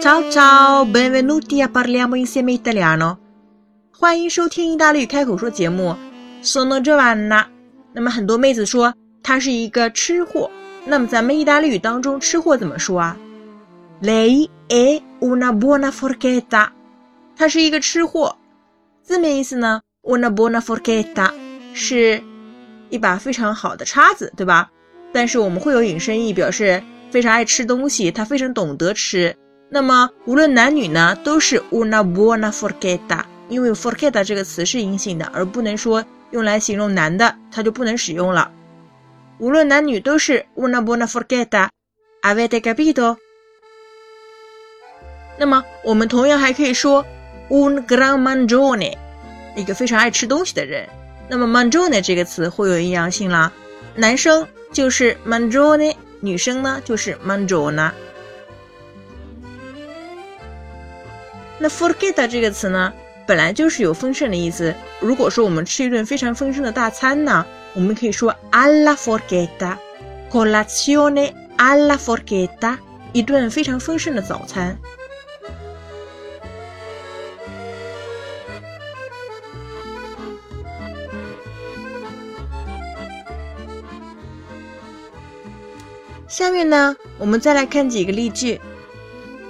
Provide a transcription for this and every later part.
Ciao ciao, benvenuti a parliamo insieme italiano。欢迎收听意大利语开口说节目。Sono Giovanna。那么很多妹子说她是一个吃货。那么咱们意大利语当中吃货怎么说啊？Lei è una buona forchetta。她是一个吃货。字面意思呢，una buona forchetta 是一把非常好的叉子，对吧？但是我们会有引申义，表示非常爱吃东西，她非常懂得吃。那么无论男女呢，都是 una buona f o r c e t t a 因为 f o r c e t t a 这个词是阴性的，而不能说用来形容男的，它就不能使用了。无论男女都是 una buona f o r c e t t a a v e t e capito？那么我们同样还可以说 un gran mangione，一个非常爱吃东西的人。那么 mangione 这个词会有阴阳性啦，男生就是 mangione，女生呢就是 mangiona。那 forget 这个词呢，本来就是有丰盛的意思。如果说我们吃一顿非常丰盛的大餐呢，我们可以说 alla forgetta colazione alla forgetta，一顿非常丰盛的早餐。下面呢，我们再来看几个例句。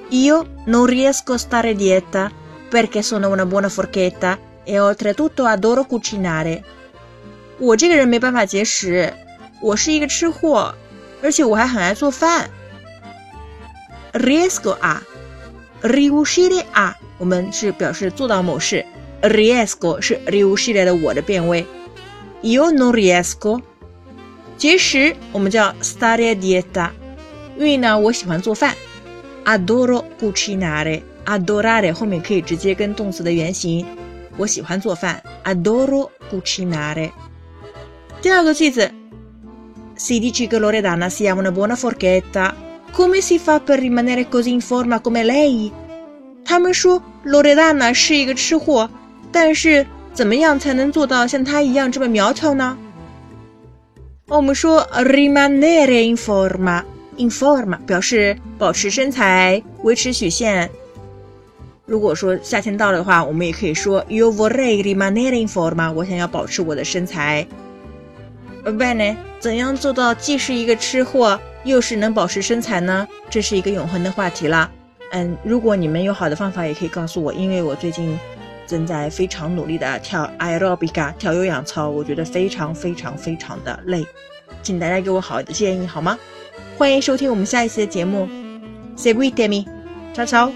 Io non riesco a stare dieta perché sono una buona forchetta e oltretutto adoro cucinare。我这个人没办法节食，我是一个吃货，而且我还很爱做饭。Riesco a，riuscire a，我们是表示做到某事，riesco 是 riuscire 的我的变位。Io non riesco，节食我们叫 stare dieta，因为呢，我喜欢做饭。 Adoro cucinare，adorare 后面可以直接跟动词的原形。我喜欢做饭，adoro cucinare。第二个句子，Si dice che Loredana sia una buona forchetta. Come si fa per rimanere così in forma come lei？他们说 Loredana 是一个吃货，但是怎么样才能做到像她一样这么苗条呢？我们说 rimanere in forma。In forma 表示保持身材、维持曲线。如果说夏天到了的话，我们也可以说 Io vorrei rimanere in forma。我想要保持我的身材。Bene，怎样做到既是一个吃货，又是能保持身材呢？这是一个永恒的话题了。嗯，如果你们有好的方法，也可以告诉我，因为我最近正在非常努力的跳 aerobic 跳有氧操，我觉得非常非常非常的累，请大家给我好的建议好吗？欢迎收听我们下一期的节目，Seguitemi，超超。